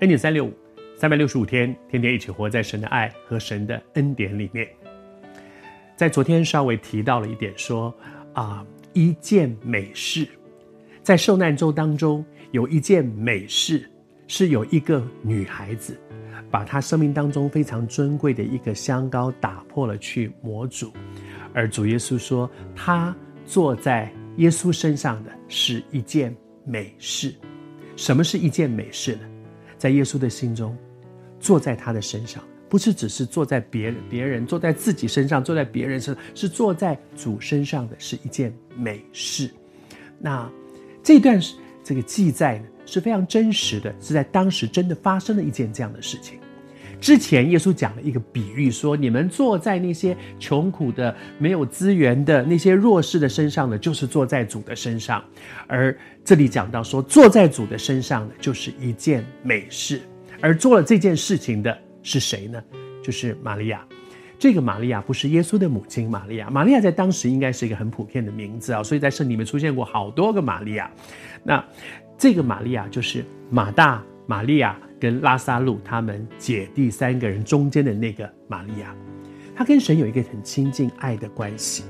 恩典三六五，三百六十五天，天天一起活在神的爱和神的恩典里面。在昨天稍微提到了一点说，啊，一件美事，在受难周当中有一件美事，是有一个女孩子把她生命当中非常尊贵的一个香膏打破了去抹主，而主耶稣说，她坐在耶稣身上的是一件美事。什么是一件美事呢？在耶稣的心中，坐在他的身上，不是只是坐在别人、别人坐在自己身上，坐在别人身上，是坐在主身上的是一件美事。那这段这个记载呢，是非常真实的，是在当时真的发生了一件这样的事情。之前耶稣讲了一个比喻，说你们坐在那些穷苦的、没有资源的那些弱势的身上呢，就是坐在主的身上。而这里讲到说，坐在主的身上呢就是一件美事。而做了这件事情的是谁呢？就是玛利亚。这个玛利亚不是耶稣的母亲玛利亚，玛利亚在当时应该是一个很普遍的名字啊，所以在圣经里面出现过好多个玛利亚。那这个玛利亚就是马大、玛利亚。跟拉萨路他们姐弟三个人中间的那个玛利亚，她跟神有一个很亲近爱的关系，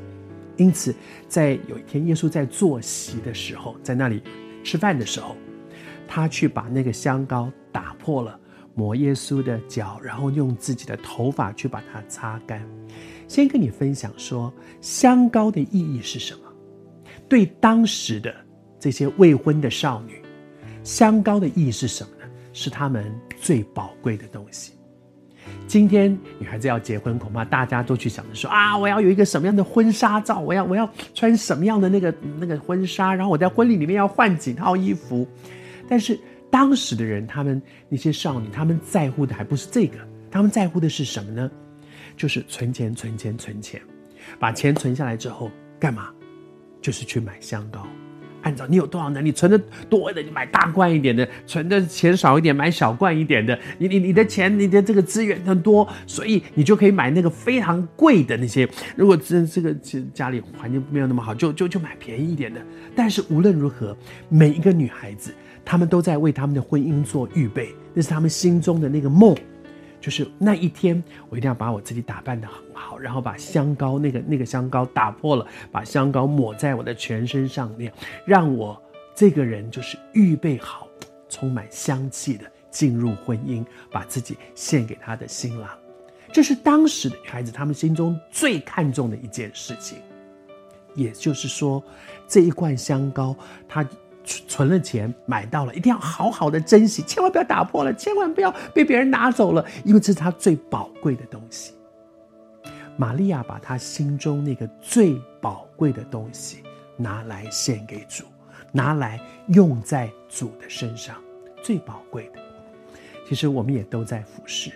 因此在有一天耶稣在坐席的时候，在那里吃饭的时候，他去把那个香膏打破了，抹耶稣的脚，然后用自己的头发去把它擦干。先跟你分享说，香膏的意义是什么？对当时的这些未婚的少女，香膏的意义是什么？是他们最宝贵的东西。今天女孩子要结婚，恐怕大家都去想着说啊，我要有一个什么样的婚纱照，我要我要穿什么样的那个那个婚纱，然后我在婚礼里面要换几套衣服。但是当时的人，他们那些少女，他们在乎的还不是这个，他们在乎的是什么呢？就是存钱、存钱、存钱，把钱存下来之后干嘛？就是去买香膏。按照你有多少能力，存的多的，你买大罐一点的；存的钱少一点，买小罐一点的。你你你的钱，你的这个资源很多，所以你就可以买那个非常贵的那些。如果这这个家里环境没有那么好，就就就买便宜一点的。但是无论如何，每一个女孩子，她们都在为她们的婚姻做预备，那是她们心中的那个梦。就是那一天，我一定要把我自己打扮得很好，然后把香膏那个那个香膏打破了，把香膏抹在我的全身上面，让我这个人就是预备好，充满香气的进入婚姻，把自己献给他的新郎。这是当时的女孩子她们心中最看重的一件事情。也就是说，这一罐香膏，它。存了钱买到了，一定要好好的珍惜，千万不要打破了，千万不要被别人拿走了，因为这是他最宝贵的东西。玛利亚把她心中那个最宝贵的东西拿来献给主，拿来用在主的身上，最宝贵的。其实我们也都在服侍，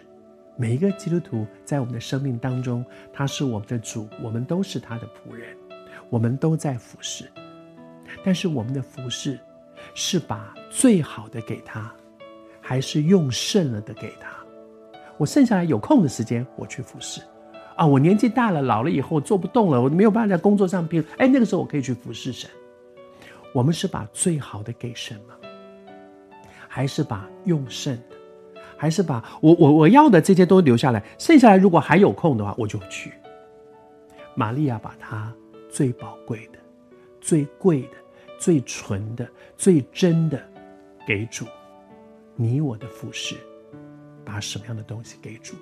每一个基督徒在我们的生命当中，他是我们的主，我们都是他的仆人，我们都在服侍。但是我们的服侍，是把最好的给他，还是用剩了的给他？我剩下来有空的时间，我去服侍。啊，我年纪大了，老了以后做不动了，我没有办法在工作上拼。哎，那个时候我可以去服侍神。我们是把最好的给神吗？还是把用剩的？还是把我我我要的这些都留下来？剩下来如果还有空的话，我就去。玛利亚把她最宝贵的、最贵的。最纯的、最真的，给主。你我的服饰，把什么样的东西给主？